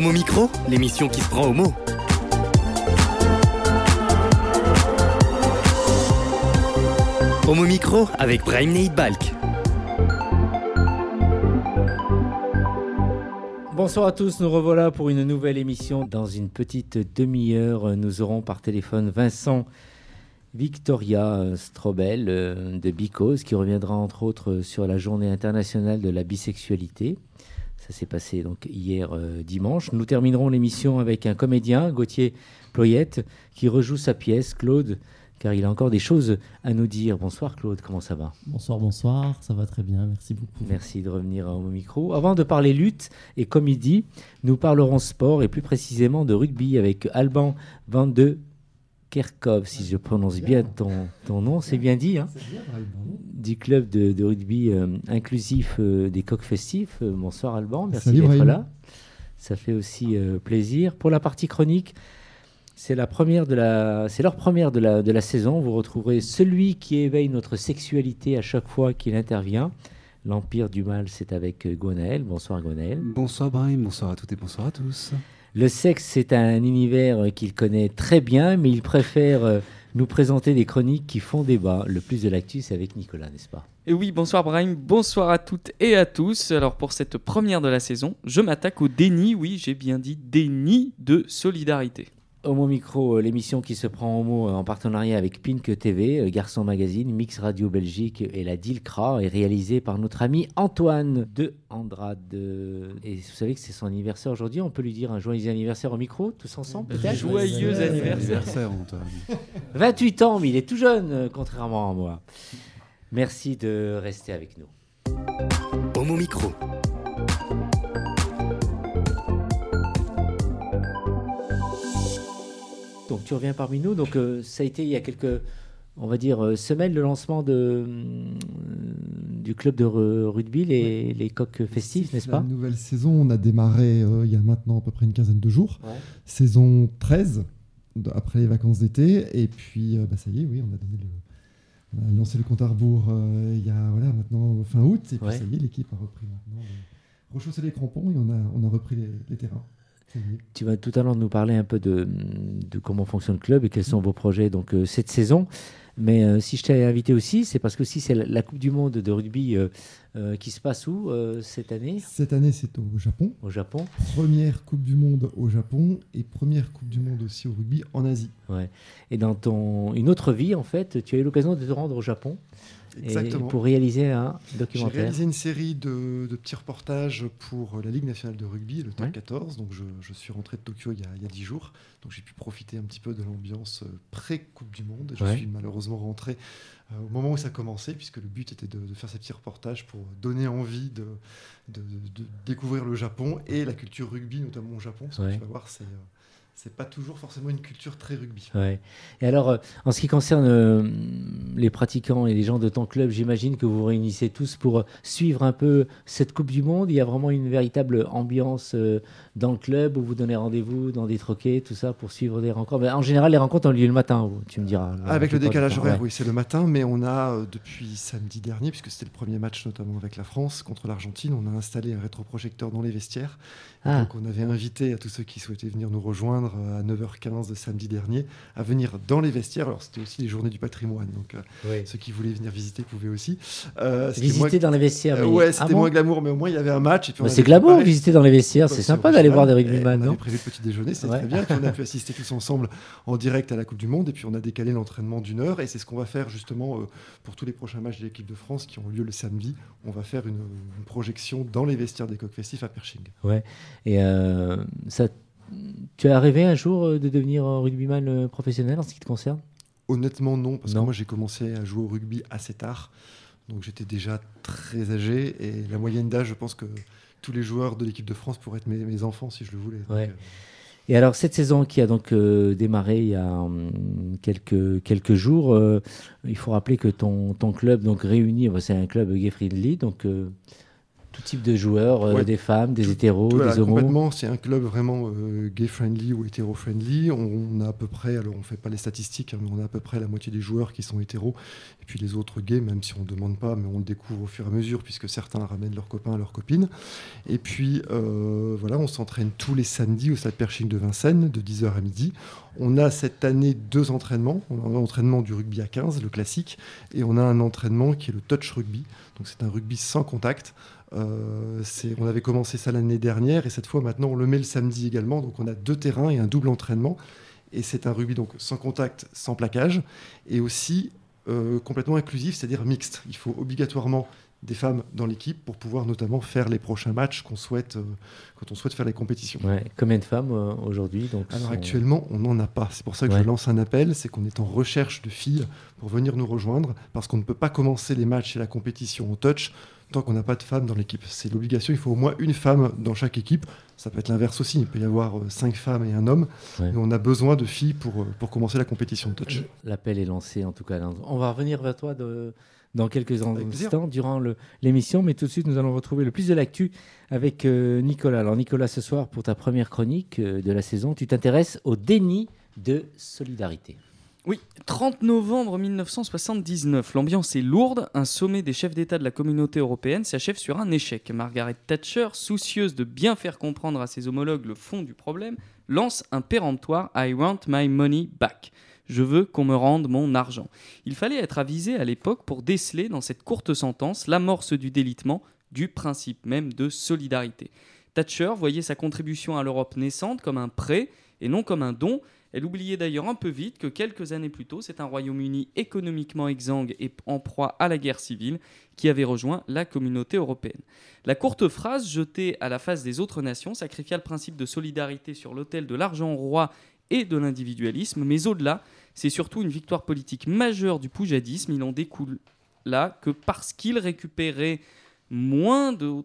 Homo Micro, l'émission qui se prend au mot. Homo Micro avec Brahim Neid Balk. Bonsoir à tous, nous revoilà pour une nouvelle émission. Dans une petite demi-heure, nous aurons par téléphone Vincent Victoria Strobel euh, de Bicose qui reviendra entre autres sur la journée internationale de la bisexualité. Ça s'est passé donc hier euh, dimanche. Nous terminerons l'émission avec un comédien, Gauthier Ployette, qui rejoue sa pièce, Claude, car il a encore des choses à nous dire. Bonsoir Claude, comment ça va? Bonsoir, bonsoir, ça va très bien, merci beaucoup. Merci de revenir au micro. Avant de parler lutte et comédie, nous parlerons sport et plus précisément de rugby avec Alban Van de Kerkov, si je prononce bien ton, ton nom, c'est bien dit, hein du club de, rugby euh, inclusif euh, des coqs festifs. Euh, bonsoir Alban, merci d'être là. Ça fait aussi plaisir. Pour la partie chronique, c'est la première de la, c'est leur première de la, de la saison. Vous retrouverez celui qui éveille notre sexualité à chaque fois qu'il intervient. L'Empire du Mal, c'est avec Gwenaël. Bonsoir Gwenaël. Bonsoir Brahim, bonsoir à toutes et bonsoir à tous. Le sexe, c'est un univers qu'il connaît très bien, mais il préfère nous présenter des chroniques qui font débat. Le plus de l'actu, c'est avec Nicolas, n'est-ce pas? Et oui, bonsoir Brahim, bonsoir à toutes et à tous. Alors pour cette première de la saison, je m'attaque au déni, oui, j'ai bien dit déni de solidarité. Homo Micro, euh, l'émission qui se prend en mot euh, en partenariat avec Pink TV, euh, Garçon Magazine, Mix Radio Belgique et la DILCRA est réalisée par notre ami Antoine de Andrade. Et vous savez que c'est son anniversaire aujourd'hui, on peut lui dire un joyeux anniversaire au micro, tous ensemble peut-être Joyeux anniversaire. Antoine. 28 ans, mais il est tout jeune, contrairement à moi. Merci de rester avec nous. Homo Micro. Donc tu reviens parmi nous. Donc euh, ça a été il y a quelques, on va dire, euh, semaines le lancement de, euh, du club de rugby, les, les coqs festifs, n'est-ce pas La nouvelle saison, on a démarré il y a maintenant à peu près une quinzaine de jours. Saison 13, après les vacances d'été. Et puis bah, ça y est, oui, on a donné le, lancé le compte à rebours il y a voilà, maintenant fin août. Et puis ça y est, l'équipe a repris maintenant. Rechausser les crampons et on a, on a repris les terrains. Tu vas tout à l'heure nous parler un peu de, comment fonctionne le club et quels sont vos projets donc euh, cette saison. Mais euh, si je t'ai invité aussi, c'est parce que aussi c'est la, Coupe du Monde de rugby euh, qui se passe où cette année? Cette année, c'est au Japon. Au Japon. Première Coupe du Monde au Japon et première Coupe du Monde aussi au rugby en Asie. Ouais. Et dans ton une autre vie, en fait, tu as eu l'occasion de te rendre au Japon. Exactement. pour réaliser un documentaire. J'ai réalisé une série de, petits reportages pour la Ligue nationale de rugby, le top 14. Donc je, suis rentré de Tokyo il y a, 10 jours. Donc j'ai pu profiter un petit peu de l'ambiance euh, pré-Coupe du Monde. Je suis malheureusement rentré euh, au moment où ça commençait, puisque le but était de, faire ces petits reportages pour donner envie de, de, découvrir le Japon et la culture rugby, notamment au Japon. Parce que tu vas voir, c'est. Euh, c'est pas toujours forcément une culture très rugby. Ouais. Et alors, euh, en ce qui concerne euh, les pratiquants et les gens de ton club, j'imagine que vous vous réunissez tous pour suivre un peu cette Coupe du Monde. Il y a vraiment une véritable ambiance euh, dans le club où vous donnez rendez-vous dans des troquets, tout ça, pour suivre des rencontres. en général, les rencontres ont lieu le matin, tu me diras. Avec le décalage horaire, oui, c'est le matin, mais on a, depuis samedi dernier, puisque c'était le premier match notamment avec la France contre l'Argentine, on a installé un rétroprojecteur dans les vestiaires. Ah. Donc on avait invité à tous ceux qui souhaitaient venir nous rejoindre euh, à 9h15 de samedi dernier à venir dans les vestiaires. Alors, c'était aussi les journées du patrimoine. Donc, euh, ceux qui voulaient venir visiter pouvaient aussi. Euh, visiter dans les vestiaires mais... Ouais, c'était ah moins glamour, mais au moins, il y avait un match. c'est glamour, visiter dans les vestiaires. C'est sympa d'aller voir des rugbyman. On avait prévu le petit déjeuner, c'est très bien. on a pu assister tous ensemble en direct à la Coupe du Monde. Et puis, on a décalé l'entraînement d'une heure. Et c'est ce qu'on va faire justement pour tous les prochains matchs de l'équipe de France qui ont lieu le samedi. On va faire une, projection dans les vestiaires des coqs festifs à Pershing. Ouais. Et ça tu as rêvé un jour euh, de devenir rugbyman euh, professionnel en ce qui te concerne? Honnêtement, non, parce que moi j'ai commencé à jouer au rugby assez tard. Donc j'étais déjà très âgé et la moyenne d'âge, je pense que tous les joueurs de l'équipe de France pourraient être mes, enfants si je le voulais. Euh, et alors cette saison qui a donc démarré il y a hum, quelques, quelques jours, il faut rappeler que ton, ton club donc réuni, c'est un club gay friendly, donc tout type de joueurs, euh, des femmes, des Tout- hétéros, Voilà, des homos. complètement, c'est un club vraiment euh, gay-friendly ou hétéro-friendly. On a à peu près, alors on fait pas les statistiques, hein, mais on a à peu près la moitié des joueurs qui sont hétéros. Et puis les autres gays, même si on ne demande pas, mais on le découvre au fur et à mesure, puisque certains ramènent leurs copains, leurs copines. Et puis euh, voilà, on s'entraîne tous les samedis au stade Pershing de Vincennes, de 10h à midi. On a cette année deux entraînements. On a un entraînement du rugby à 15, le classique, et on a un entraînement qui est le touch rugby. Donc c'est un rugby sans contact. Euh, on avait commencé ça l'année dernière et cette fois maintenant on le met le samedi également. Donc on a deux terrains et un double entraînement. Et c'est un rugby donc sans contact, sans plaquage et aussi euh, complètement inclusif, c'est-à-dire mixte. Il faut obligatoirement des femmes dans l'équipe pour pouvoir notamment faire les prochains matchs qu'on souhaite euh, quand on souhaite faire les compétitions. Ouais. Combien de femmes euh, aujourd'hui donc, Alors sont- actuellement, on n'en a pas. C'est pour ça que Ouais. je lance un appel, c'est qu'on est en recherche de filles pour venir nous rejoindre, parce qu'on ne peut pas commencer les matchs et la compétition au touch tant qu'on n'a pas de femmes dans l'équipe. C'est l'obligation, il faut au moins une femme dans chaque équipe. Ça peut être l'inverse aussi, il peut y avoir euh, cinq femmes et un homme, Ouais. mais on a besoin de filles pour, euh, pour commencer la compétition de touch. L'appel est lancé en tout cas. On va revenir vers toi de- dans quelques instants durant le- l'émission, mais tout de suite nous allons retrouver le plus de l'actu avec euh, Nicolas. Alors Nicolas, ce soir pour ta première chronique euh, de la saison, tu t'intéresses au déni de solidarité. Oui, 30 novembre 1979. L'ambiance est lourde. Un sommet des chefs d'État de la communauté européenne s'achève sur un échec. Margaret Thatcher, soucieuse de bien faire comprendre à ses homologues le fond du problème, lance un péremptoire I want my money back. Je veux qu'on me rende mon argent. Il fallait être avisé à l'époque pour déceler dans cette courte sentence l'amorce du délitement du principe même de solidarité. Thatcher voyait sa contribution à l'Europe naissante comme un prêt et non comme un don. Elle oubliait d'ailleurs un peu vite que quelques années plus tôt, c'est un Royaume-Uni économiquement exsangue et en proie à la guerre civile qui avait rejoint la communauté européenne. La courte phrase jetée à la face des autres nations sacrifia le principe de solidarité sur l'autel de l'argent roi et de l'individualisme, mais au-delà, c'est surtout une victoire politique majeure du poujadisme. Il en découle là que parce qu'il récupérait moins, de-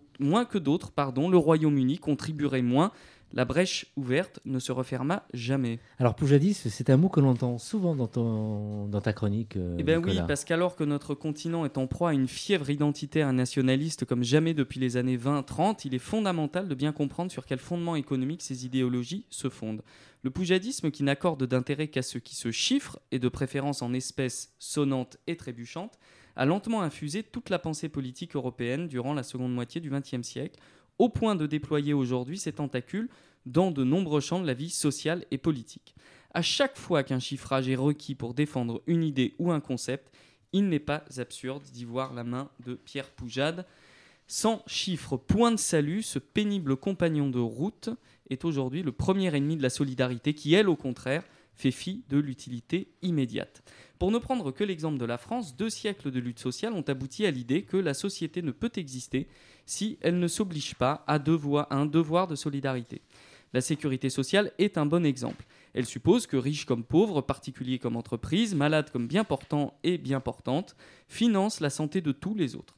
que d'autres, pardon, le Royaume-Uni contribuerait moins. La brèche ouverte ne se referma jamais. Alors Poujadis, c'est un mot que l'on entend souvent dans, ton, dans ta chronique. euh, Eh bien oui, parce qu'alors que notre continent est en proie à une fièvre identitaire et nationaliste comme jamais depuis les années 20-30, il est fondamental de bien comprendre sur quel fondement économique ces idéologies se fondent. Le poujadisme, qui n'accorde d'intérêt qu'à ceux qui se chiffrent, et de préférence en espèces sonnantes et trébuchantes, a lentement infusé toute la pensée politique européenne durant la seconde moitié du XXe siècle, au point de déployer aujourd'hui ses tentacules dans de nombreux champs de la vie sociale et politique. À chaque fois qu'un chiffrage est requis pour défendre une idée ou un concept, il n'est pas absurde d'y voir la main de Pierre Poujade. Sans chiffre, point de salut, ce pénible compagnon de route est aujourd'hui le premier ennemi de la solidarité qui, elle, au contraire, fait fi de l'utilité immédiate. Pour ne prendre que l'exemple de la France, deux siècles de lutte sociale ont abouti à l'idée que la société ne peut exister si elle ne s'oblige pas à, un devoir de solidarité. La sécurité sociale est un bon exemple. Elle suppose que riches comme pauvres, particuliers comme entreprises, malades comme bien portants et bien portantes, financent la santé de tous les autres.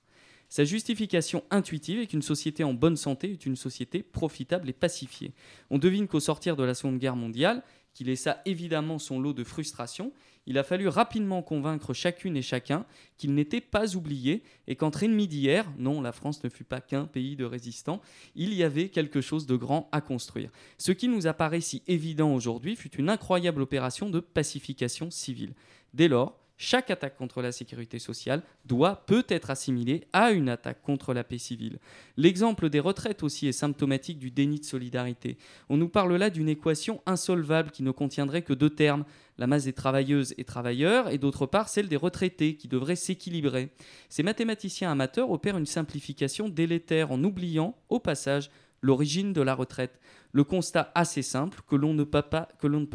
Sa justification intuitive est qu'une société en bonne santé est une société profitable et pacifiée. On devine qu'au sortir de la Seconde Guerre mondiale, qui laissa évidemment son lot de frustration, il a fallu rapidement convaincre chacune et chacun qu'il n'était pas oublié et qu'entre ennemis d'hier, non, la France ne fut pas qu'un pays de résistants, il y avait quelque chose de grand à construire. Ce qui nous apparaît si évident aujourd'hui fut une incroyable opération de pacification civile. Dès lors, chaque attaque contre la sécurité sociale doit peut être assimilée à une attaque contre la paix civile. L'exemple des retraites aussi est symptomatique du déni de solidarité. On nous parle là d'une équation insolvable qui ne contiendrait que deux termes, la masse des travailleuses et travailleurs, et d'autre part celle des retraités qui devraient s'équilibrer. Ces mathématiciens amateurs opèrent une simplification délétère en oubliant, au passage, l'origine de la retraite. Le constat assez simple que l'on ne, peut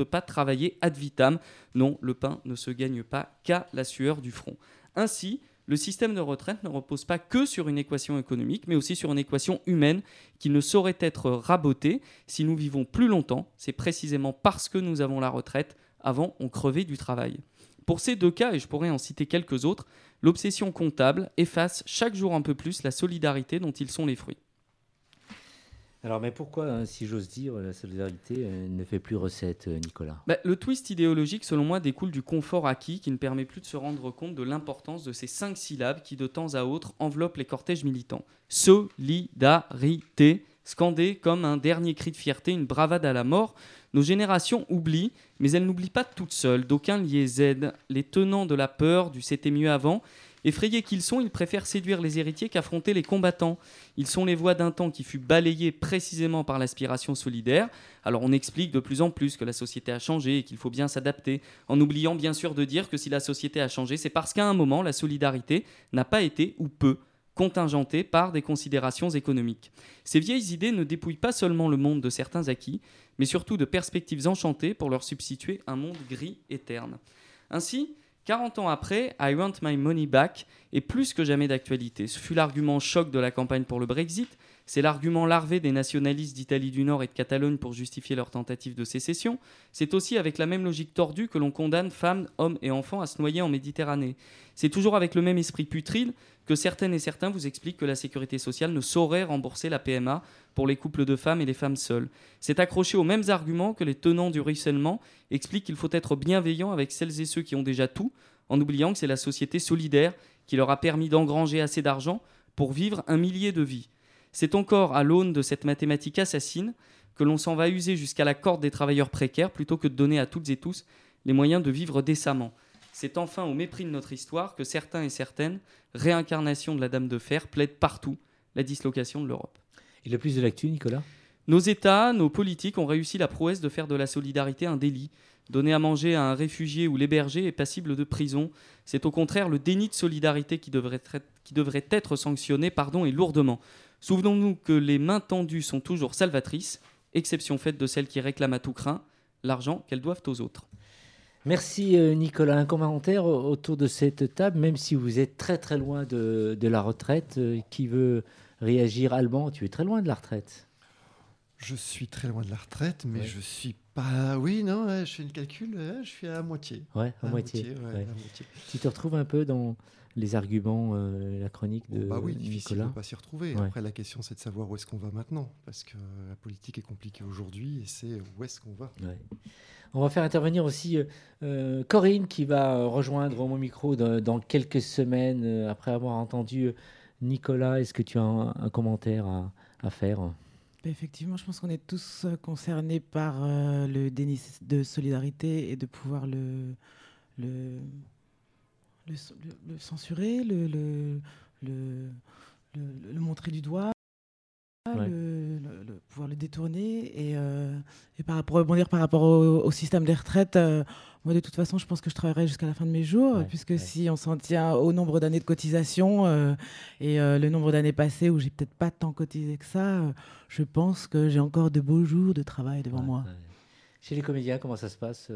pas- travailler ad vitam. Non, le pain ne se gagne pas qu'à la sueur du front. Ainsi, le système de retraite ne repose pas que sur une équation économique, mais aussi sur une équation humaine qui ne saurait être rabotée. Si nous vivons plus longtemps, c'est précisément parce que nous avons la retraite. Avant, on crevait du travail. Pour ces deux cas, et je pourrais en citer quelques autres, l'obsession comptable efface chaque jour un peu plus la solidarité dont ils sont les fruits. Alors, mais pourquoi, hein, si j'ose dire, la solidarité euh, ne fait plus recette, euh, Nicolas? Bah, Le twist idéologique, selon moi, découle du confort acquis qui ne permet plus de se rendre compte de l'importance de ces cinq syllabes qui, de temps à autre, enveloppent les cortèges militants. Solidarité, scandé comme un dernier cri de fierté, une bravade à la mort. Nos générations oublient, mais elles n'oublient pas toutes seules. D'aucuns liés aident, les tenants de la peur, du c'était mieux avant, Effrayés qu'ils sont, ils préfèrent séduire les héritiers qu'affronter les combattants. Ils sont les voix d'un temps qui fut balayé précisément par l'aspiration solidaire. Alors on explique de plus en plus que la société a changé et qu'il faut bien s'adapter, en oubliant bien sûr de dire que si la société a changé, c'est parce qu'à un moment, la solidarité n'a pas été ou peu contingentée par des considérations économiques. Ces vieilles idées ne dépouillent pas seulement le monde de certains acquis, mais surtout de perspectives enchantées pour leur substituer un monde gris et terne. Ainsi, 40 ans après, I Want My Money Back est plus que jamais d'actualité. Ce fut l'argument choc de la campagne pour le Brexit, c'est l'argument larvé des nationalistes d'Italie du Nord et de Catalogne pour justifier leur tentative de sécession. C'est aussi avec la même logique tordue que l'on condamne femmes, hommes et enfants à se noyer en Méditerranée. C'est toujours avec le même esprit putride que certaines et certains vous expliquent que la sécurité sociale ne saurait rembourser la PMA pour les couples de femmes et les femmes seules. C'est accroché aux mêmes arguments que les tenants du ruissellement expliquent qu'il faut être bienveillant avec celles et ceux qui ont déjà tout, en oubliant que c'est la société solidaire qui leur a permis d'engranger assez d'argent pour vivre un millier de vies. C'est encore à l'aune de cette mathématique assassine que l'on s'en va user jusqu'à la corde des travailleurs précaires plutôt que de donner à toutes et tous les moyens de vivre décemment. C'est enfin au mépris de notre histoire que certains et certaines, réincarnations de la Dame de Fer, plaident partout la dislocation de l'Europe. Et le plus de l'actu, Nicolas? Nos États, nos politiques ont réussi la prouesse de faire de la solidarité un délit. Donner à manger à un réfugié ou l'héberger est passible de prison. C'est au contraire le déni de solidarité qui devrait, qui devrait être sanctionné pardon, et lourdement. Souvenons-nous que les mains tendues sont toujours salvatrices, exception faite de celles qui réclament à tout craint l'argent qu'elles doivent aux autres. Merci euh, Nicolas. Un commentaire autour de cette table, même si vous êtes très très loin de, la retraite. Euh, qui veut réagir Alban Tu es très loin de la retraite. Je suis très loin de la retraite, mais je suis pas. Oui, non, je fais le calcul, je suis à moitié. Ouais, à, moitié. Tu te retrouves un peu dans les arguments, euh, la chronique de bah oui, difficile de pas s'y retrouver. Après, la question, c'est de savoir où est-ce qu'on va maintenant, parce que la politique est compliquée aujourd'hui, et c'est où est-ce qu'on va. On va faire intervenir aussi euh, euh, Corinne, qui va rejoindre mon micro dans, quelques semaines, après avoir entendu Nicolas. Est-ce que tu as un, commentaire à, faire? Bah, Effectivement, je pense qu'on est tous concernés par le déni de solidarité et de pouvoir le, le le, censurer, le, le, le, montrer du doigt, pouvoir le détourner. Et, euh, et par rapport, rebondir par rapport au, système des retraites, euh, moi de toute façon, je pense que je travaillerai jusqu'à la fin de mes jours, puisque si on s'en tient au nombre d'années de cotisation euh, et le nombre d'années passées où j'ai peut-être pas tant cotisé que ça, je pense que j'ai encore de beaux jours de travail devant moi. Chez les comédiens, comment ça se passe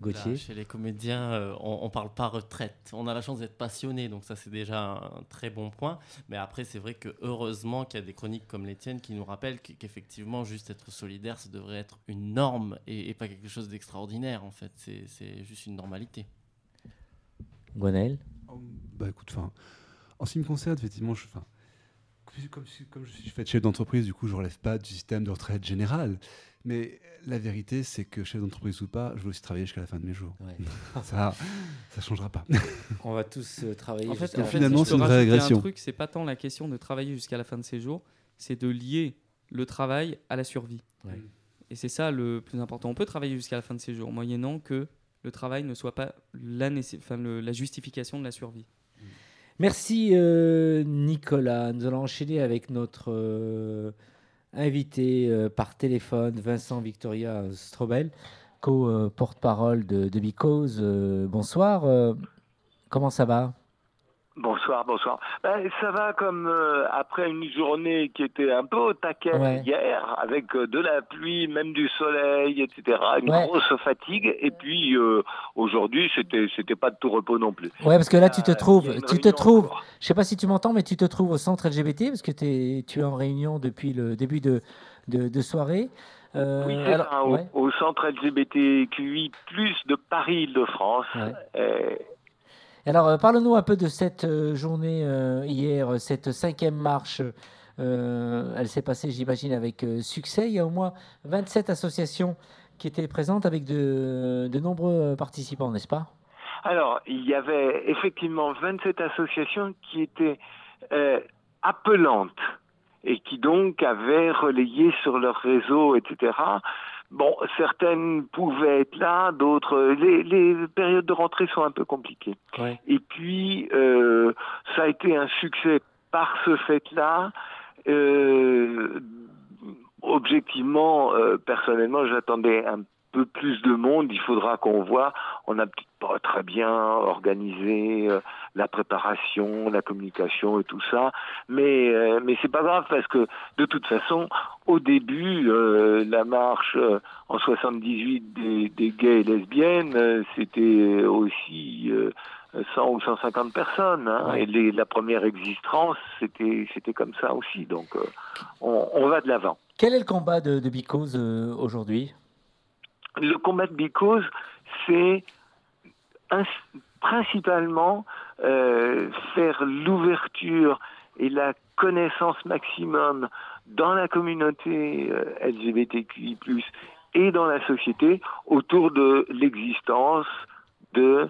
Gauthier Chez les comédiens, euh, on ne parle pas retraite. On a la chance d'être passionné, donc ça c'est déjà un très bon point. Mais après, c'est vrai que heureusement qu'il y a des chroniques comme les tiennes qui nous rappellent qu'effectivement, juste être solidaire, ça devrait être une norme et, pas quelque chose d'extraordinaire en fait. C'est juste une normalité. Gwenaël Bah écoute, enfin, en ce qui me concerne, effectivement, je, comme, comme, je suis fait chef d'entreprise, du coup, je ne relève pas du système de retraite général. Mais la vérité, c'est que chef d'entreprise ou pas, je veux aussi travailler jusqu'à la fin de mes jours. ça, ça changera pas. On va tous euh, travailler. En fait, finalement, c'est une régression. Un truc, c'est pas tant la question de travailler jusqu'à la fin de ses jours, c'est de lier le travail à la survie. Et c'est ça le plus important. On peut travailler jusqu'à la fin de ses jours, moyennant que le travail ne soit pas la, enfin, la justification de la survie. Merci euh, Nicolas. Nous allons enchaîner avec notre euh, invité euh, par téléphone, Vincent Victoria Strobel, co-porte-parole de, de Because. bonsoir. comment ça va? Bonsoir, bonsoir. Ben, ça va comme euh, après une journée qui était un peu au taquet hier, avec euh, de la pluie, même du soleil, etc. Une grosse fatigue. Et puis euh, aujourd'hui, c'était c'était pas de tout repos non plus. Ouais, parce que là, tu te trouves, tu te trouves. Je sais pas si tu m'entends, mais tu te trouves au centre LGBT parce que es, tu es en réunion depuis le début de de, soirée. oui, c'est ça, au, centre LGBTQI+ de Paris-Île-de-France. Alors, euh, parle-nous un peu de cette euh, journée euh, hier, cette cinquième marche elle s'est passée, j'imagine, avec succès. Il y a au moins 27 associations qui étaient présentes avec de, de nombreux participants, n'est-ce pas? Alors, il y avait effectivement 27 associations qui étaient appelantes et qui donc avaient relayé sur leur réseau, etc. Bon, certaines pouvaient être là, d'autres. Les, périodes de rentrée sont un peu compliquées. Et puis, euh, ça a été un succès par ce fait-là. Euh, objectivement, euh, personnellement, j'attendais un peu plus de monde, il faudra qu'on voit. On n'a pas très bien organisé euh, la préparation, la communication et tout ça, mais euh, mais c'est pas grave parce que de toute façon, au début, euh, la marche en 78 des, des gays et lesbiennes, c'était aussi 100 ou 150 personnes. Hein, Et les, la première existence, c'était c'était comme ça aussi. Donc, on, on, va de l'avant. Quel est le combat de, de Bicose aujourd'hui? Le combat de Because, c'est principalement euh, faire l'ouverture et la connaissance maximum dans la communauté euh, LGBTQI+, et dans la société autour de l'existence de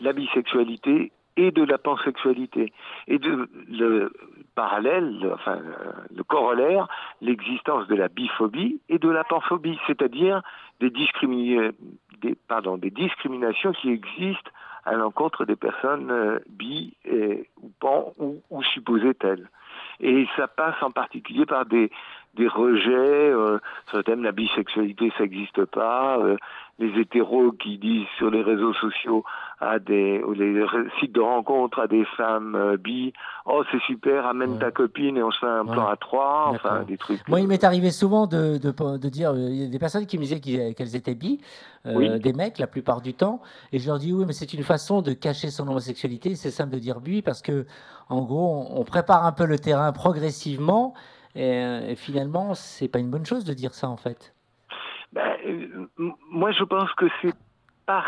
la bisexualité et de la pansexualité. Et de, le parallèle, enfin, le corollaire, l'existence de la biphobie et de la panphobie, c'est-à-dire des, des, discriminations qui existent à l'encontre des personnes euh, bi et, ou pan ou supposées telles. Et ça passe en particulier par des, des rejets euh, sur le thème la bisexualité, ça n'existe pas. Euh, les hétéros qui disent sur les réseaux sociaux à des ou les sites de rencontres à des femmes euh, bi, oh c'est super, amène ta copine et on se fait un plan à trois, enfin des trucs. Moi, il m'est arrivé souvent de, de, de dire, il y a des personnes qui me disaient qu'elles étaient bi, des mecs la plupart du temps, et je leur dis oui, mais c'est une façon de cacher son homosexualité, c'est simple de dire bi parce que en gros, on prépare un peu le terrain progressivement. Euh, et, finalement, c'est pas une bonne chose de dire ça en fait. Ben, euh, moi, je pense que c'est pas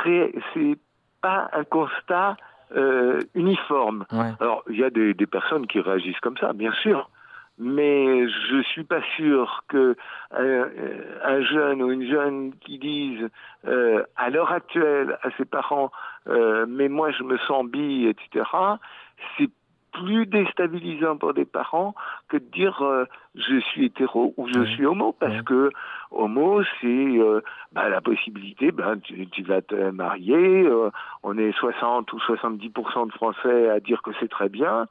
c'est pas un constat euh, uniforme. Alors, il y a des, des, personnes qui réagissent comme ça, bien sûr, mais je suis pas sûr que un, jeune ou une jeune qui dise à l'heure actuelle à ses parents, mais moi je me sens bi, etc. C'est plus déstabilisant pour des parents que de dire euh, je suis hétéro ou je suis homo parce que homo c'est euh, bah, la possibilité ben tu, tu vas te marier euh, on est 60 ou 70% de français à dire que c'est très bien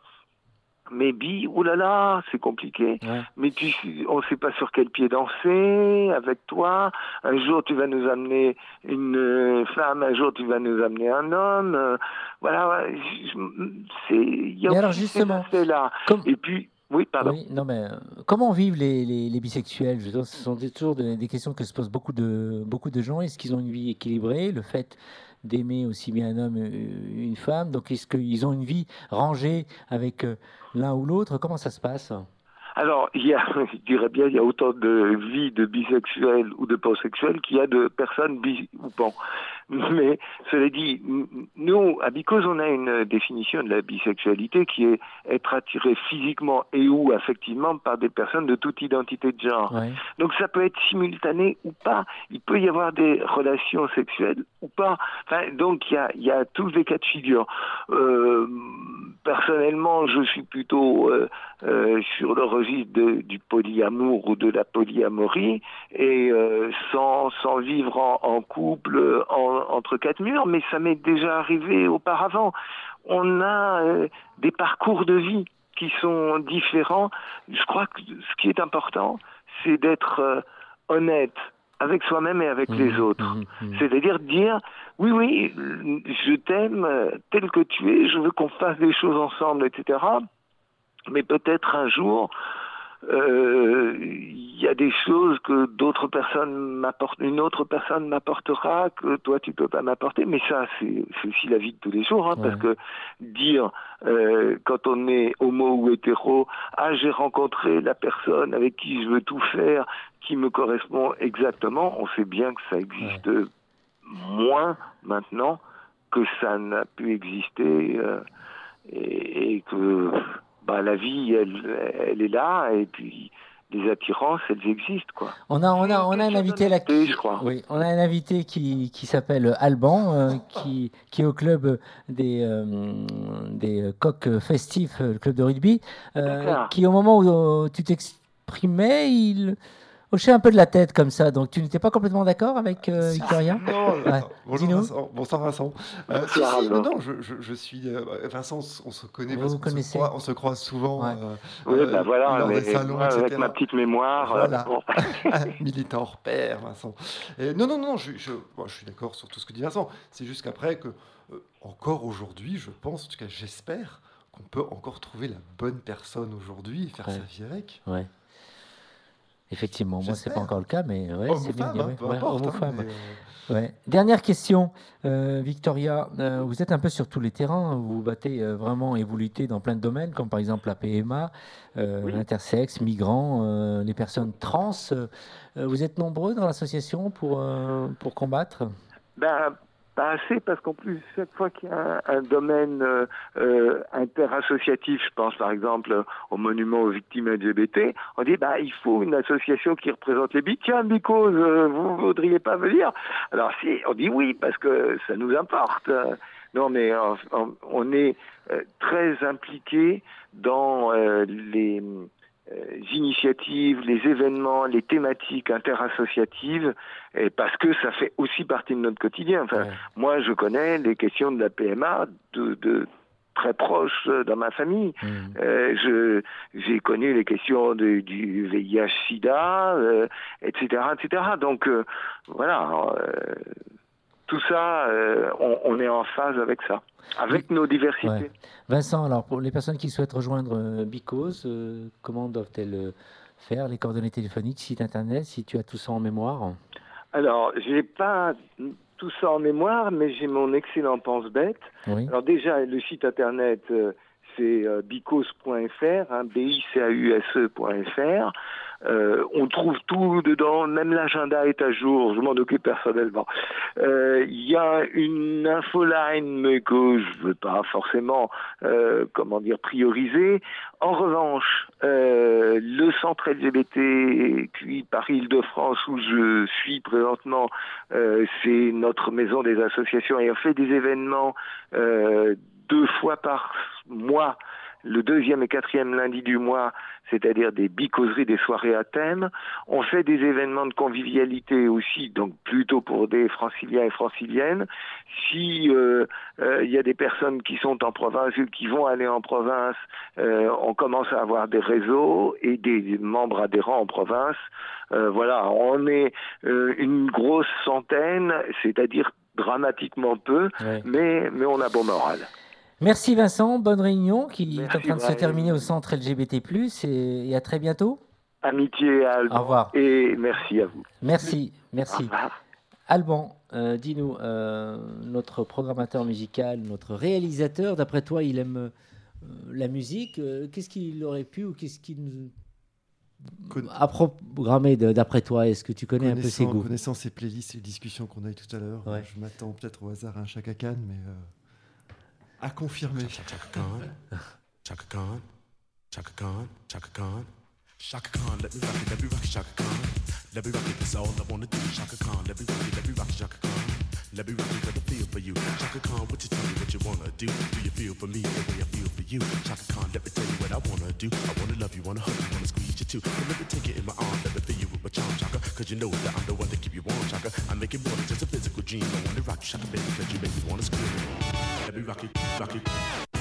mais bi, oulala, c'est compliqué. Mais tu, on ne sait pas sur quel pied danser avec toi. Un jour, tu vas nous amener une euh, femme, un jour, tu vas nous amener un homme. Euh, voilà, c'est. Il y a alors justement, là. Et puis. Oui, pardon. non, mais euh, comment vivent les, les, bisexuels? Ce sont toujours des questions que se posent beaucoup de, beaucoup de gens. Est-ce qu'ils ont une vie équilibrée? Le fait d'aimer aussi bien un homme une femme. Donc, est-ce qu'ils ont une vie rangée avec l'un ou l'autre? Comment ça se passe? Alors, il y a, je dirais bien, il y a autant de vies de bisexuels ou de pansexuels qu'il y a de personnes bi ou pan. Mais cela dit, nous, à Bicose, on a une définition de la bisexualité qui est être attiré physiquement et ou affectivement par des personnes de toute identité de genre. Donc ça peut être simultané ou pas. Il peut y avoir des relations sexuelles ou pas. Enfin, donc il y a, il y a tous les cas de figure. Euh, personnellement, je suis plutôt euh, euh, sur le registre de, du polyamour ou de la polyamorie et sans, sans vivre en, en couple en, entre quatre murs, mais ça m'est déjà arrivé auparavant. On a euh, des parcours de vie qui sont différents. Je crois que ce qui est important, c'est d'être euh, honnête avec soi-même et avec mmh, les autres. Mmh, mmh. C'est-à-dire dire, oui, oui, je t'aime tel que tu es, je veux qu'on fasse des choses ensemble, etc. Mais peut-être un jour, il y a des choses que d'autres personnes m'apportent, une autre personne m'apportera que toi tu peux pas m'apporter. Mais ça, c'est aussi la vie de tous les jours, hein, parce que dire euh, quand on est homo ou hétéro, ah j'ai rencontré la personne avec qui je veux tout faire, qui me correspond exactement, on sait bien que ça existe moins maintenant que ça n'a pu exister euh, et, et, que bah, la vie, elle, elle est là, et puis les attirances, elles existent, quoi. On a, on a, on a un invité là. Qui, je crois. Oui, on a un invité qui, qui s'appelle Alban, euh, qui, qui est au club des, euh, des coqs festifs, le club de rugby, euh, qui au moment où tu t'exprimais, il hocher un peu de la tête comme ça. Donc, tu n'étais pas complètement d'accord avec euh, Victoria Non, ouais. bonjour Vincent. Bonsoir Vincent. Euh, si, si, non, non, je, je, je suis. Euh, Vincent, on, se connaît vous parce qu'on se, croise, on se croise souvent. Ouais. Euh, oui, bah voilà, des salons, moi, avec ma petite mémoire. Voilà. Bon. Militant hors pair, Vincent. Et non, non, non, je, je, bon, je suis d'accord sur tout ce que dit Vincent. C'est juste qu'après, que, encore aujourd'hui, je pense, en tout cas, j'espère qu'on peut encore trouver la bonne personne aujourd'hui et faire ouais. sa vie avec. Ouais. Effectivement, moi, c'est pas encore le cas, mais ouais, c'est bien. Hein, ouais, hein, mais. Dernière question, euh, Victoria. Euh, vous êtes un peu sur tous les terrains. Vous vous battez euh, vraiment et vous luttez dans plein de domaines, comme par exemple la PMA, oui. l'intersexe, migrants, euh, les personnes trans. vous êtes nombreux dans l'association pour, pour combattre? Ben, pas assez parce qu'en plus chaque fois qu'il y a un, un domaine euh, euh, interassociatif, je pense par exemple au monument aux victimes LGBT, on dit bah il faut une association qui représente les bics. Tiens, Bicose, euh, vous voudriez pas venir? Alors si on dit oui parce que ça nous importe. Non mais on, on est très impliqué dans les initiatives, les événements, les thématiques interassociatives, et parce que ça fait aussi partie de notre quotidien. Enfin, ouais. moi, je connais les questions de la PMA de, de très proches dans ma famille. Mmh. Euh, je j'ai connu les questions de, du VIH/SIDA, euh, etc., etc. Donc euh, voilà. Tout ça, on, on, est en phase avec ça, avec oui. nos diversités. Ouais. Vincent, alors pour les personnes qui souhaitent rejoindre euh, Bicose, euh, comment doivent-elles euh, faire Les coordonnées téléphoniques, site internet, si tu as tout ça en mémoire? Alors, je n'ai pas tout ça en mémoire, mais j'ai mon excellent pense-bête. Oui. Alors déjà, le site internet, c'est bicose.fr, hein, B-I-C-A-U-S-E.fr. Euh, on trouve tout dedans, même l'agenda est à jour, je m'en occupe personnellement. Il euh, y a une infoline, mais que je veux pas forcément, euh, comment dire, prioriser. En revanche, euh, le centre LGBT puis Paris Île-de-France où je suis présentement, euh, c'est notre maison des associations et on fait des événements deux fois par mois le deuxième et quatrième lundi du mois, c'est-à-dire des bicauseries, des soirées à thème. On fait des événements de convivialité aussi, donc plutôt pour des franciliens et franciliennes. Si euh, euh, y a des personnes qui sont en province ou qui vont aller en province, euh, on commence à avoir des réseaux et des membres adhérents en province. Euh, voilà, on est euh, une grosse centaine, c'est-à-dire dramatiquement peu, mais, mais on a bon moral. Merci Vincent, bonne réunion qui Merci est en train de Brian. se terminer au centre LGBT+, et, et à très bientôt. Amitié à Alban. Au revoir. Et merci à vous. Merci, merci. Alban, euh, dis-nous, euh, notre programmateur musical, notre réalisateur, d'après toi, il aime euh, la musique. euh, qu'est-ce qu'il aurait pu ou qu'est-ce qu'il nous a programmé d'après toi? Est-ce que tu connais un peu ses goûts? connaissant ces playlists et les discussions qu'on a eues tout à l'heure, Ouais. je m'attends peut-être au hasard à un Chaka Khan, mais euh, à confirmer. Chaka Khan, Chaka Khan, Chaka Khan, Chaka Khan. Chaka Khan, let me rock it, let me rock it, Chaka Khan. Let me rock it, that's all I wanna do. Chaka Khan, let me rock it, let me rock it, Chaka Khan. Let me rock it, got a feel for you. Chaka Khan, what you tell me what you wanna do? Do you feel for me the way I feel for you? Chaka Khan, let me tell you what I wanna do. I wanna love you, wanna hug you, wanna squeeze you too. So let me take it in my arms, let me feel you with my charm, Chaka. Cause you know that I'm the one to keep you warm, Chaka. I make it more than just a physical dream. I wanna rock you, Chaka, baby, cause you make me wanna scream. Let me rock it,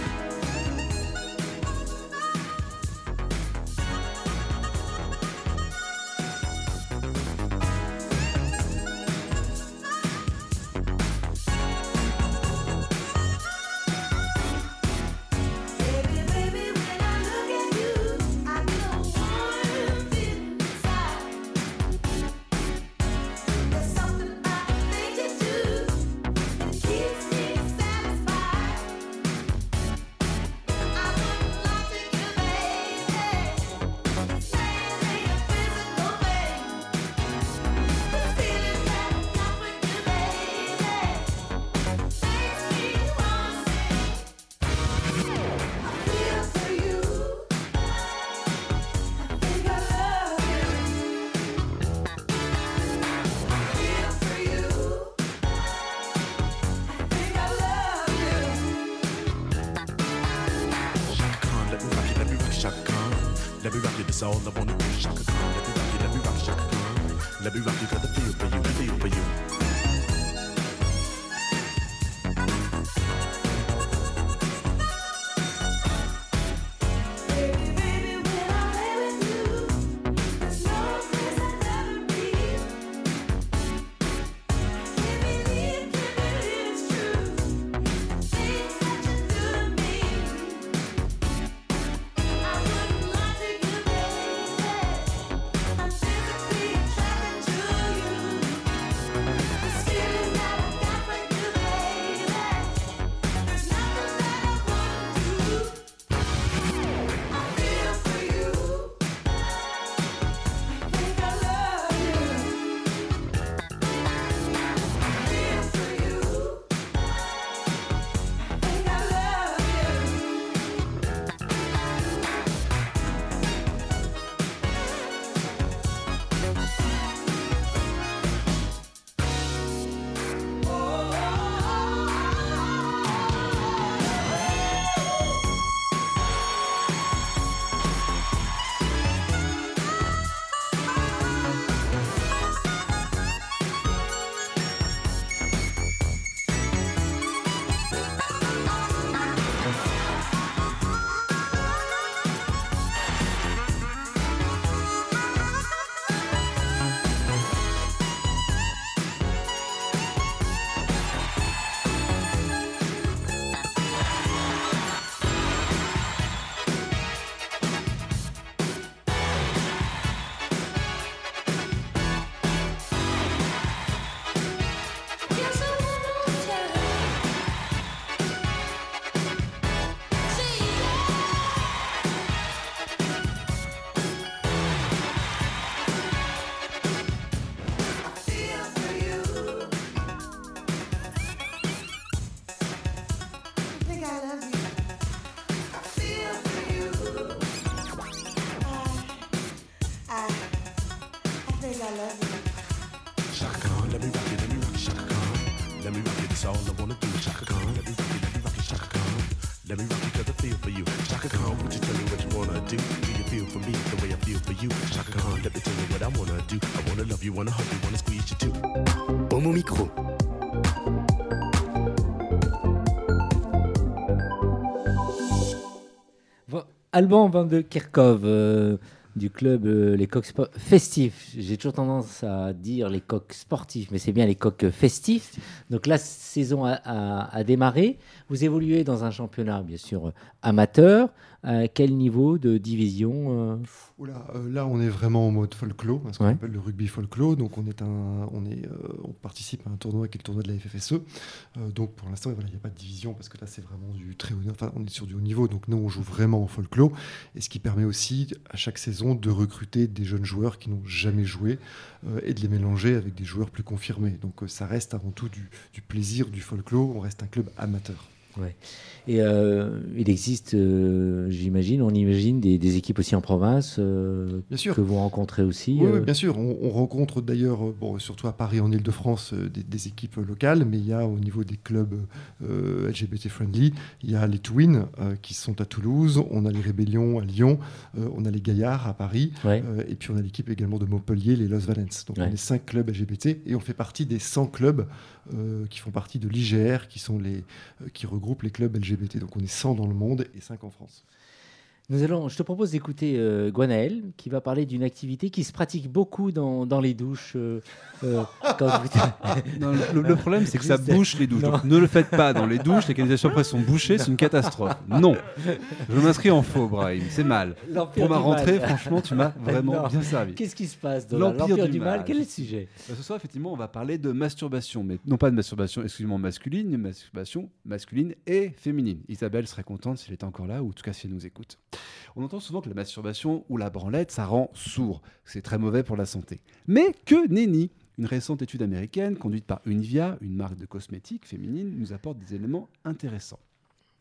Shaka Khan, let me rock you, let me rock you, Shaka Khan. Let me rock you, that's all I wanna do. Shaka Khan, let me rock you, let me rock you, Shaka Khan. Let me rock you, got the feel for you. Shaka Khan, would you tell me what you wanna do? Do you feel for me the way I feel for you? Shaka Khan, let me tell you what I wanna do. I wanna love you, wanna hug you, wanna squeeze you too. Homo Micro. Alban Van de Kerkhoff euh, du club euh, Les Coqs Festifs. J'ai toujours tendance à dire les coqs sportifs, mais c'est bien les coqs festifs. Donc la saison a, démarré. Vous évoluez dans un championnat, bien sûr, amateur. À quel niveau de division euh Oula, euh, là, on est vraiment en mode folklore, ce qu'on Ouais. appelle le rugby folklore. Donc, on, est un, on, est, euh, on participe à un tournoi qui est le tournoi de la FFSE. Donc, pour l'instant, voilà, il n'y a pas de division parce que là, c'est vraiment du très haut niveau. Enfin, on est sur du haut niveau. Donc, nous, on joue vraiment en folklore. Et ce qui permet aussi, à chaque saison, de recruter des jeunes joueurs qui n'ont jamais joué et de les mélanger avec des joueurs plus confirmés. Donc, ça reste avant tout du, du plaisir, du folklore. On reste un club amateur. Ouais. Et euh, il existe, euh, j'imagine, on imagine des, des équipes aussi en province euh, Bien sûr. que vous rencontrez aussi. Oui, oui, bien sûr. On, on rencontre d'ailleurs, bon, surtout à Paris, en Ile-de-France, des, des équipes locales, mais il y a au niveau des clubs euh, LGBT friendly, il y a les Twins qui sont à Toulouse, on a les Rébellions à Lyon, on a les Gaillards à Paris, Ouais. et puis on a l'équipe également de Montpellier, les Los Valens. Donc Ouais. on est cinq clubs LGBT et on fait partie des 100 clubs qui font partie de l'IGR, qui, sont les, qui regroupent les clubs LGBT. Donc on est 100 dans le monde et 5 en France. Nous allons, je te propose d'écouter euh, Gwenaël qui va parler d'une activité qui se pratique beaucoup dans, dans les douches. euh, euh, quand vous- Non, le, le problème, c'est que ça Juste- bouche les douches. Non. Donc, ne le faites pas dans les douches. Les canalisations après sont bouchées, c'est une catastrophe. Non. Je m'inscris en faux, Brahim. C'est mal. L'Empire Pour ma du rentrée, franchement, tu m'as vraiment Non. bien servi. Qu'est-ce qui se passe dans L'Empire du mal. Quel est le sujet? Bah, Ce soir, effectivement, on va parler de masturbation, mais non pas de masturbation exclusivement masculine, mais masturbation masculine et féminine. Isabelle serait contente s'il était encore là, ou en tout cas si elle nous écoute. On entend souvent que la masturbation ou la branlette, ça rend sourd. C'est très mauvais pour la santé. Mais que nenni Une récente étude américaine conduite par Univia, une marque de cosmétiques féminine, nous apporte des éléments intéressants.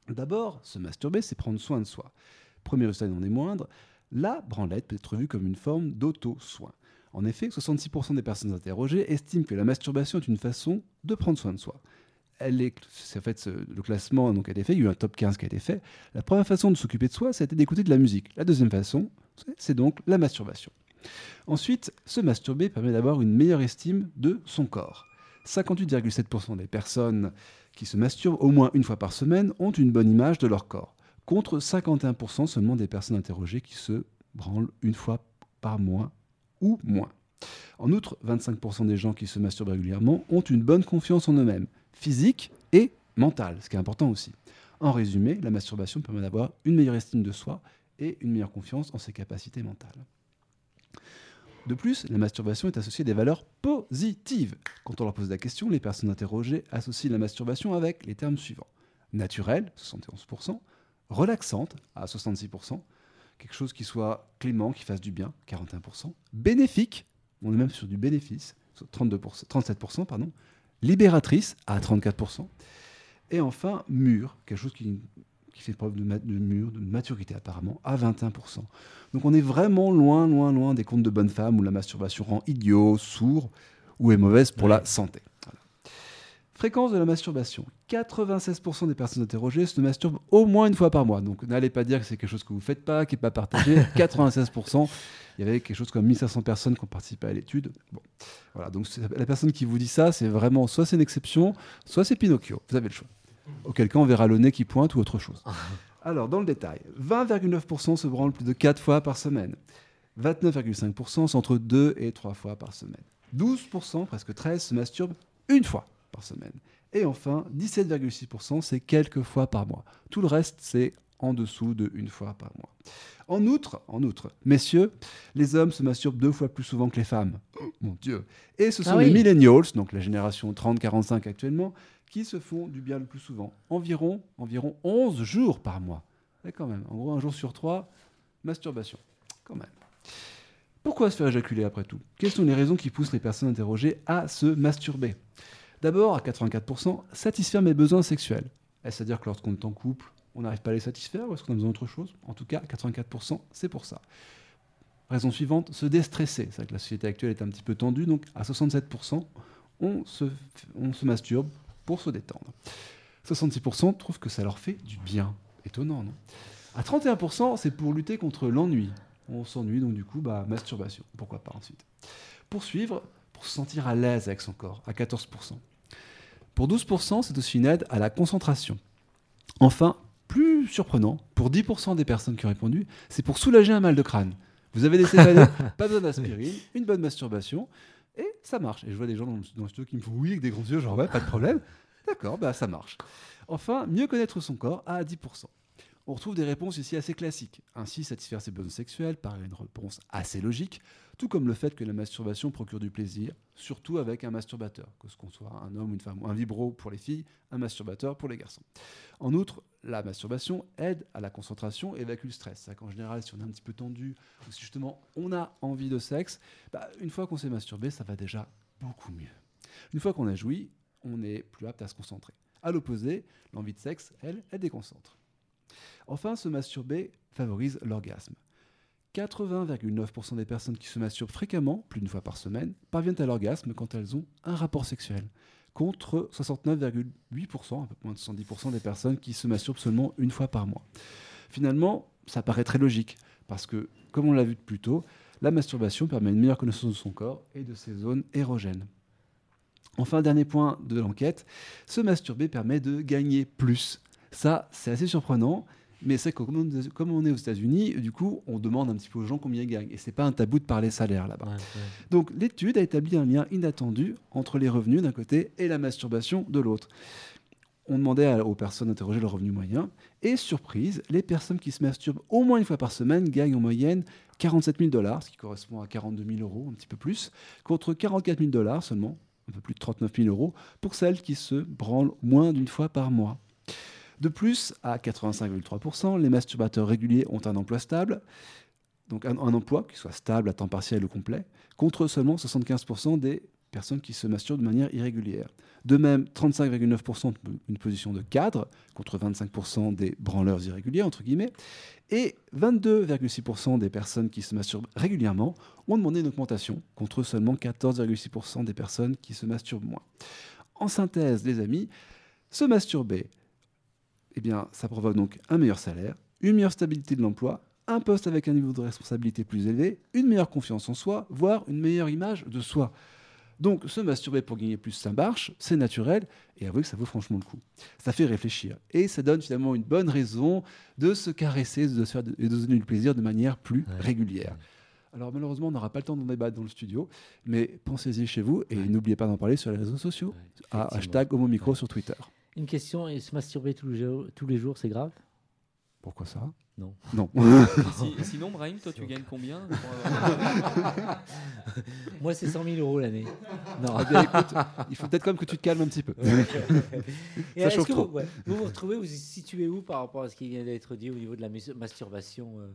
D'abord, se masturber, c'est prendre soin de soi. Premier résultat, il n'en est moindre, la branlette peut être vue comme une forme d'auto-soin. En effet, 66% des personnes interrogées estiment que la masturbation est une façon de prendre soin de soi. Elle est, c'est en fait le classement donc a été fait, il y a eu un top 15 qui a été fait. La première façon de s'occuper de soi, c'était d'écouter de la musique. La deuxième façon, c'est donc la masturbation. Ensuite, se masturber permet d'avoir une meilleure estime de son corps. 58,7% des personnes qui se masturbent au moins une fois par semaine ont une bonne image de leur corps, contre 51% seulement des personnes interrogées qui se branlent une fois par mois ou moins. En outre, 25% des gens qui se masturbent régulièrement ont une bonne confiance en eux-mêmes, physique et mentale, ce qui est important aussi. En résumé, la masturbation permet d'avoir une meilleure estime de soi et une meilleure confiance en ses capacités mentales. De plus, la masturbation est associée à des valeurs positives. Quand on leur pose la question, les personnes interrogées associent la masturbation avec les termes suivants. Naturelle, 71%, relaxante, à 66%, quelque chose qui soit clément, qui fasse du bien, 41%, bénéfique, on est même sur du bénéfice, 32%, 37%, pardon, libératrice, à 34%, et enfin mûr, quelque chose qui qui fait preuve de, de mûre, de maturité apparemment, à 21%. Donc on est vraiment loin, loin, loin des contes de bonnes femmes où la masturbation rend idiot, sourd ou est mauvaise pour la santé. Fréquence de la masturbation. 96% des personnes interrogées se masturbent au moins une fois par mois. Donc n'allez pas dire que c'est quelque chose que vous ne faites pas, qui n'est pas partagé. 96%. Il y avait quelque chose comme 1500 personnes qui ont participé à l'étude. Bon. Voilà, donc la personne qui vous dit ça, c'est vraiment soit c'est une exception, soit c'est Pinocchio. Vous avez le choix. Auquel cas, on verra le nez qui pointe ou autre chose. Alors, dans le détail, 20,9% se branlent plus de 4 fois par semaine. 29,5% s'entre 2 et 3 fois par semaine. 12%, presque 13, se masturbent une fois par semaine. Et enfin, 17,6%, c'est quelques fois par mois. Tout le reste, c'est en dessous de une fois par mois. En outre, en outre, messieurs, les hommes se masturbent deux fois plus souvent que les femmes. mon Dieu. Et ce sont ah les millennials, donc la génération 30-45 actuellement, qui se font du bien le plus souvent. Environ, environ 11 jours par mois. Et quand même, en gros, un jour sur trois, masturbation. Quand même. Pourquoi se faire éjaculer après tout? Quelles sont les raisons qui poussent les personnes interrogées à se masturber? D'abord, à 84%, satisfaire mes besoins sexuels. Est-ce à dire que lorsqu'on est en couple, on n'arrive pas à les satisfaire ou est-ce qu'on a besoin d'autre chose? En tout cas, 84%, c'est pour ça. Raison suivante, se déstresser. C'est vrai que la société actuelle est un petit peu tendue, donc à 67%, on se, masturbe pour se détendre. 66% trouvent que ça leur fait du bien. Étonnant, non? À 31%, c'est pour lutter contre l'ennui. On s'ennuie, donc du coup, bah, masturbation. Pourquoi pas ensuite? Poursuivre, pour se sentir à l'aise avec son corps, à 14%. Pour 12%, c'est aussi une aide à la concentration. Enfin, plus surprenant, pour 10% des personnes qui ont répondu, c'est pour soulager un mal de crâne. Vous avez des céphalées, pas besoin d'aspirine, une bonne masturbation, et ça marche. Et je vois des gens dans le, studio qui me font oui avec des grands yeux, genre ouais, pas de problème. D'accord, bah ça marche. Enfin, mieux connaître son corps à 10%. On retrouve des réponses ici assez classiques. Ainsi, satisfaire ses besoins sexuels paraît une réponse assez logique, tout comme le fait que la masturbation procure du plaisir, surtout avec un masturbateur, que ce qu'on soit un homme ou une femme, un vibro pour les filles, un masturbateur pour les garçons. En outre, la masturbation aide à la concentration et évacue le stress. C'est qu'en général, si on est un petit peu tendu, ou si justement on a envie de sexe, bah, une fois qu'on s'est masturbé, ça va déjà beaucoup mieux. Une fois qu'on a joui, on est plus apte à se concentrer. À l'opposé, l'envie de sexe, elle, elle déconcentre. Enfin, se masturber favorise l'orgasme. 80,9% des personnes qui se masturbent fréquemment, plus d'une fois par semaine, parviennent à l'orgasme quand elles ont un rapport sexuel, contre 69,8%, un peu moins de 110% des personnes qui se masturbent seulement une fois par mois. Finalement, ça paraît très logique, parce que, comme on l'a vu plus tôt, la masturbation permet une meilleure connaissance de son corps et de ses zones érogènes. Enfin, dernier point de l'enquête, se masturber permet de gagner plus. Ça, c'est assez surprenant, mais c'est que comme on est aux États-Unis, du coup, on demande un petit peu aux gens combien ils gagnent. Et c'est pas un tabou de parler salaire là-bas. Donc l'étude a établi un lien inattendu entre les revenus d'un côté et la masturbation de l'autre. On demandait aux personnes d'interroger leur revenu moyen. Et surprise, les personnes qui se masturbent au moins une fois par semaine gagnent en moyenne 47 000 dollars, ce qui correspond à 42 000 euros, un petit peu plus, contre 44 000 dollars seulement, un peu plus de 39 000 euros, pour celles qui se branlent moins d'une fois par mois. De plus, à 85,3%, les masturbateurs réguliers ont un emploi stable, donc un, emploi qui soit stable à temps partiel ou complet, contre seulement 75% des personnes qui se masturbent de manière irrégulière. De même, 35,9% ont une position de cadre, contre 25% des branleurs irréguliers, entre guillemets, et 22,6% des personnes qui se masturbent régulièrement ont demandé une augmentation, contre seulement 14,6% des personnes qui se masturbent moins. En synthèse, les amis, Se masturber, eh bien, ça provoque donc un meilleur salaire, une meilleure stabilité de l'emploi, un poste avec un niveau de responsabilité plus élevé, une meilleure confiance en soi, voire une meilleure image de soi. Donc, se masturber pour gagner plus, ça marche, c'est naturel, et avouez que ça vaut franchement le coup. Ça fait réfléchir, et ça donne finalement une bonne raison de se caresser de se faire, et de se donner du plaisir de manière plus régulière. Alors malheureusement, on n'aura pas le temps d'en débattre dans le studio, mais pensez-y chez vous, et n'oubliez pas d'en parler sur les réseaux sociaux, à hashtag homomicro sur Twitter. Une question, et se masturber tous les jours, tous les jours c'est grave? Pourquoi ça? Non. Non. sinon, Brahim, toi, tu gagnes combien Moi, c'est 100 000 euros l'année. Non. Eh bien, écoute, il faut peut-être quand même que tu te calmes un petit peu. ça chauffe trop. Vous, ouais, vous vous retrouvez, vous vous situez où par rapport à ce qui vient d'être dit au niveau de la masturbation euh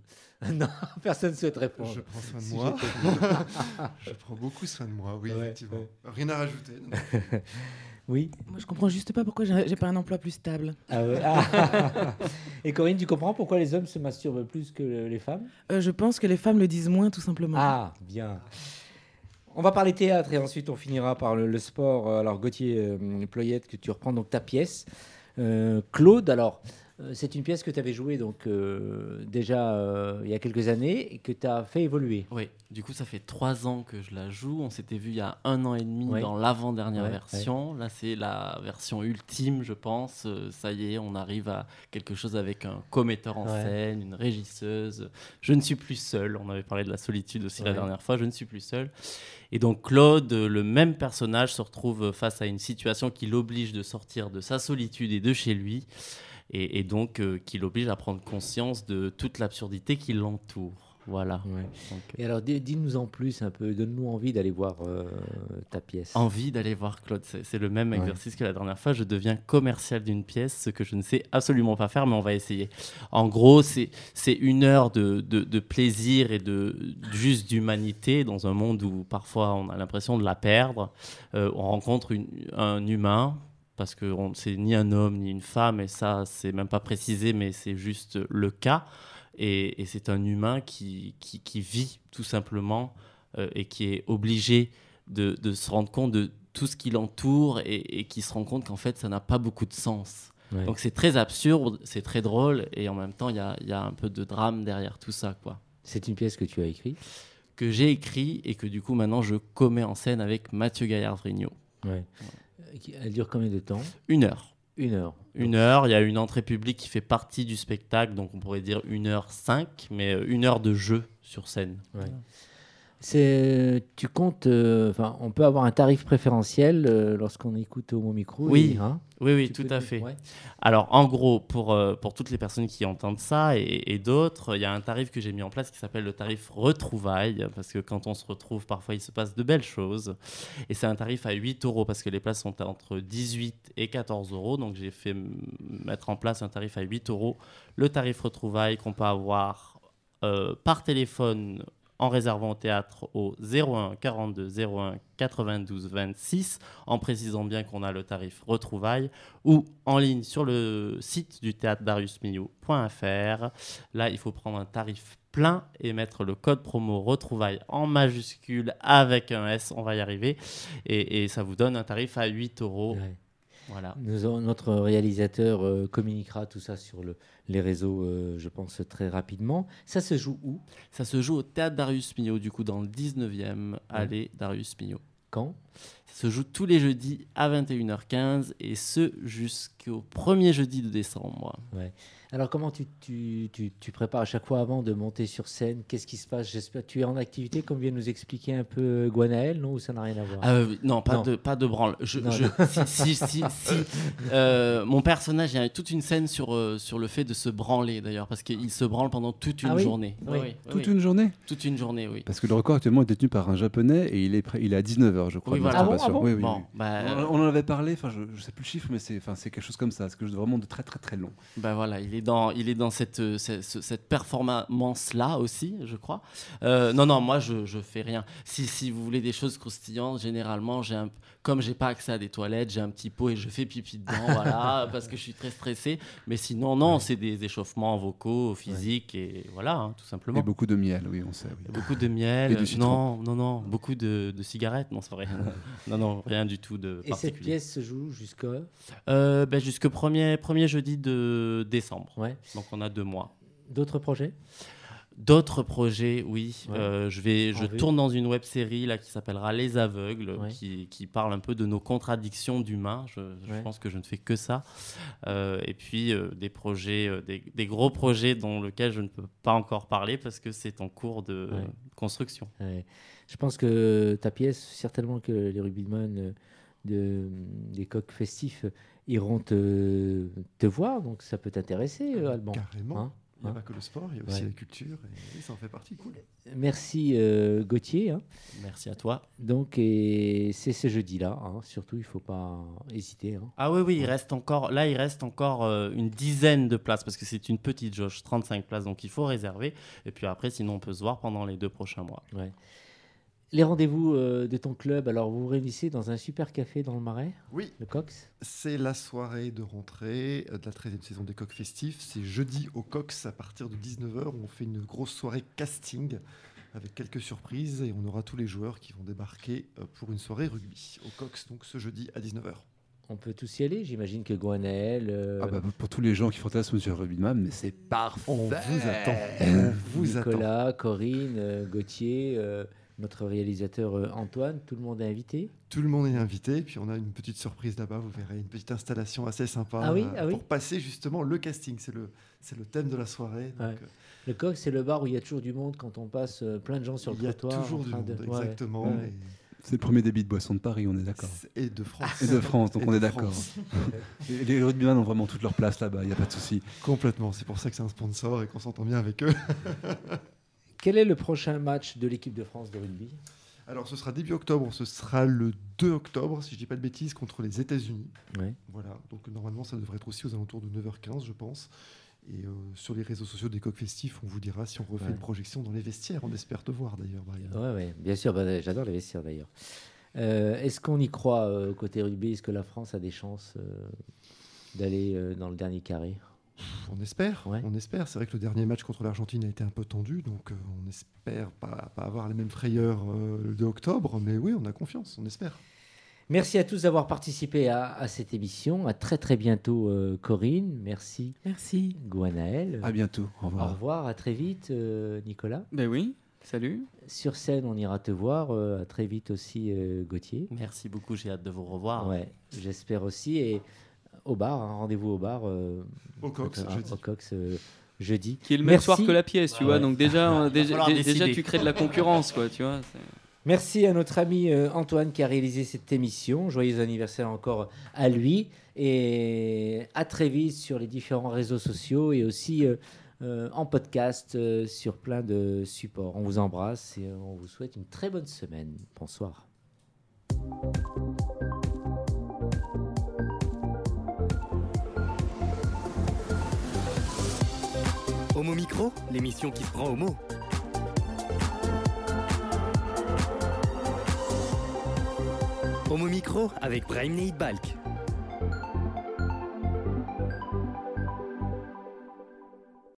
Non, personne ne souhaite répondre. Je prends soin de si moi. je prends beaucoup soin de moi, oui, ouais, effectivement. Ouais. Rien à rajouter. Oui. Moi, je comprends juste pas pourquoi j'ai pas un emploi plus stable. Ah ouais. Ah. Et Corinne, tu comprends pourquoi les hommes se masturbent plus que les femmes? Euh, Je pense que les femmes le disent moins, tout simplement. Ah, bien. On va parler théâtre et ensuite on finira par le, le sport. Alors Gauthier euh, Ployette, que tu reprends donc ta pièce. Euh, Claude, alors c'est une pièce que tu avais jouée donc, euh, déjà euh, il y a quelques années et que tu as fait évoluer. Oui, du coup ça fait trois ans que je la joue. On s'était vu il y a un an et demi ouais. dans l'avant-dernière ouais, version. Ouais. Là c'est la version ultime je pense. ça y est, on arrive à quelque chose avec un commetteur en scène, une régisseuse. Je ne suis plus seul. On avait parlé de la solitude aussi la dernière fois. Je ne suis plus seul. Et donc Claude, le même personnage, se retrouve face à une situation qui l'oblige de sortir de sa solitude et de chez lui et, et donc euh, qui l'oblige à prendre conscience de toute l'absurdité qui l'entoure. Voilà. Ouais. Donc, et alors, dis-nous en plus un peu, donne-nous envie d'aller voir euh, ta pièce. Envie d'aller voir Claude, c'est le même ouais. exercice que la dernière fois. Je deviens commercial d'une pièce, ce que je ne sais absolument pas faire, mais on va essayer. En gros, c'est une heure de, de, de, plaisir et de juste d'humanité dans un monde où parfois on a l'impression de la perdre. Euh, on rencontre une, un humain parce que c'est ni un homme ni une femme, et ça, c'est même pas précisé, mais c'est juste le cas. Et, et c'est un humain qui, qui, qui, vit tout simplement euh, et qui est obligé de, de, se rendre compte de tout ce qui l'entoure et, et, qui se rend compte qu'en fait, ça n'a pas beaucoup de sens. Ouais. Donc c'est très absurde, c'est très drôle, et en même temps, il y a, y a, un peu de drame derrière tout ça. quoi. C'est une pièce que tu as écrite? Que j'ai écrit et que du coup, maintenant, je commets en scène avec Mathieu Gaillard-Vrigno. Ouais. Ouais. Elle dure combien de temps? Une heure. Une heure. Une heure. Il y a une entrée publique qui fait partie du spectacle, donc on pourrait dire une heure cinq, mais une heure de jeu sur scène. Ouais. Tu comptes, enfin, euh, on peut avoir un tarif préférentiel euh, lorsqu'on écoute au micro. Oui, et, hein, oui, oui, tout à fait. Ouais. Alors, en gros, pour, euh, pour toutes les personnes qui entendent ça et, et d'autres, il y a un tarif que j'ai mis en place qui s'appelle le tarif retrouvailles, parce que quand on se retrouve, parfois, il se passe de belles choses. Et c'est un tarif à 8 euros, parce que les places sont entre 18 et 14 euros. Donc, j'ai fait mettre en place un tarif à 8 euros. Le tarif retrouvailles qu'on peut avoir euh, par téléphone en réservant au théâtre au 01 42 01 92 26, en précisant bien qu'on a le tarif retrouvailles, ou en ligne sur le site du théâtre dariusmillau.fr. Là, il faut prendre un tarif plein et mettre le code promo retrouvailles en majuscule avec un S, on va y arriver, et, ça vous donne un tarif à 8 euros. Voilà. Nous notre réalisateur euh, communiquera tout ça sur le, les réseaux, euh, je pense, très rapidement. Ça se joue où? Ça se joue au Théâtre Darius Milhaud, du coup, dans le 19e, ouais. allée Darius Milhaud. Quand? Ça se joue tous les jeudis à 21h15 et ce jusqu'au premier jeudi de décembre. Ouais. Alors, comment tu, tu, tu, tu, prépares à chaque fois avant de monter sur scène? Qu'est-ce qui se passe? J'espère tu es en activité, comme vient nous expliquer un peu Guanaël, non? Ou ça n'a rien à voir? Euh, Non, pas, non. De, pas de branle. Je, non, je, si, si, si, si euh, mon personnage, il y a toute une scène sur, euh, sur le fait de se branler, d'ailleurs, parce qu'il se branle pendant toute une ah, oui? journée. Oui. Oui, toute une journée? Toute une journée, oui. Parce que le record actuellement est détenu par un japonais et il est, prêt, il est à 19h, je crois. Oui, voilà. ah bon, ah bon? Oui, oui, bon, bah, on, on, en avait parlé, enfin, je ne sais plus le chiffre, mais c'est quelque chose comme ça. C'est quelque chose de vraiment de très, très, très long. Bah voilà, il est dans, il est dans cette, cette, cette performance-là aussi, je crois. Euh, non, non, moi, je, je fais rien. Si, si vous voulez des choses croustillantes, généralement, j'ai un, comme j'ai pas accès à des toilettes, j'ai un petit pot et je fais pipi dedans, voilà, parce que je suis très stressé. Mais sinon, non, c'est des échauffements vocaux, physiques, et voilà, hein, tout simplement. Et beaucoup de miel, oui, on sait. Beaucoup de miel. non, non, non. Beaucoup de, de cigarettes, non, c'est vrai. non, non, rien du tout de et particulier. Et cette pièce se joue jusqu'à euh, ben, Jusqu'au premier, premier jeudi de décembre. Ouais. Donc on a deux mois. D'autres projets? D'autres projets, oui. Euh, je vais, je tourne dans une web série là qui s'appellera Les Aveugles, qui, qui, parle un peu de nos contradictions d'humains. Je, je pense que je ne fais que ça. Euh, et puis euh, des projets, des, des, gros projets dont lequel je ne peux pas encore parler parce que c'est en cours de construction. Je pense que ta pièce, certainement que les rugbymen de, des coqs festifs iront te, te voir, donc ça peut t'intéresser, Alban. Carrément. Hein il n'y a pas que le sport, il y a aussi la culture, et ça en fait partie, cool. Merci euh, Gauthier. Hein. Merci à toi. Donc, et c'est ce jeudi-là, hein. surtout, il ne faut pas hésiter. Hein. Ah oui, oui, il reste encore, là, il reste encore euh, une dizaine de places, parce que c'est une petite jauge, 35 places, donc il faut réserver. Et puis après, sinon, on peut se voir pendant les deux prochains mois. Ouais. Les rendez-vous euh, de ton club, alors vous vous réunissez dans un super café dans le Marais Oui. Le Cox? C'est la soirée de rentrée euh, de la 13e saison des Coqs Festifs. C'est jeudi au Cox à partir de 19h. On fait une grosse soirée casting avec quelques surprises et on aura tous les joueurs qui vont débarquer euh, pour une soirée rugby au Cox, donc ce jeudi à 19h. On peut tous y aller, j'imagine que Gwenaël. Ah bah, pour tous les gens qui fantasment sur le rugbyman, mais c'est parfait. On vous attend. On vous Nicolas, Corinne, Gauthier notre réalisateur euh, Antoine. Tout le monde est invité Tout le monde est invité. Puis on a une petite surprise là-bas, vous verrez, une petite installation assez sympa ah oui, ah pour passer justement le casting. C'est le, c'est le thème de la soirée. Euh, le coq, c'est le bar où il y a toujours du monde quand on passe euh, plein de gens sur le trottoir. Il y a toujours du monde, exactement. C'est le premier débit de boisson de Paris, on est d'accord. Et de France. Et de France, donc on est d'accord. les rugbyman ont vraiment toute leur place là-bas, il n'y a pas de souci. Complètement, c'est pour ça que c'est un sponsor et qu'on s'entend bien avec eux. Quel est le prochain match de l'équipe de France de rugby? Alors, ce sera début octobre, ce sera le 2 octobre, si je ne dis pas de bêtises, contre les États-Unis. Voilà, donc normalement, ça devrait être aussi aux alentours de 9h15, je pense. Et euh, sur les réseaux sociaux des coqs festifs, on vous dira si on refait une projection dans les vestiaires. On espère te voir d'ailleurs, Oui, ouais, bien sûr, bah, j'adore les vestiaires d'ailleurs. Euh, est-ce qu'on y croit euh, côté rugby? Est-ce que la France a des chances d'aller dans le dernier carré? On espère, on espère. C'est vrai que le dernier match contre l'Argentine a été un peu tendu, donc euh, on espère pas, pas, avoir les mêmes frayeurs euh, le 2 octobre, mais oui, on a confiance, on espère. Merci à tous d'avoir participé à, cette émission. À très très bientôt, euh, Corinne. Merci. Merci. Gwenaël. À bientôt. Au revoir. Au revoir. À très vite, Nicolas. Ben oui. Salut. Sur scène, on ira te voir. à très vite aussi, Gauthier. Merci beaucoup. J'ai hâte de vous revoir. Ouais, j'espère aussi. Et au bar, hein, rendez-vous au bar. Euh, au Cox, jeudi. Au Cox, euh, jeudi. Qui est le même soir que la pièce, tu ah vois. Donc déjà, déjà, déjà, tu crées de la concurrence, quoi, tu vois. Merci à notre ami euh, Antoine qui a réalisé cette émission. Joyeux anniversaire encore à lui. Et à très vite sur les différents réseaux sociaux et aussi en podcast sur plein de supports. On vous embrasse et on vous souhaite une très bonne semaine. Bonsoir. Homo Micro, l'émission qui se prend au mot. Homo Micro avec Brahim Balk.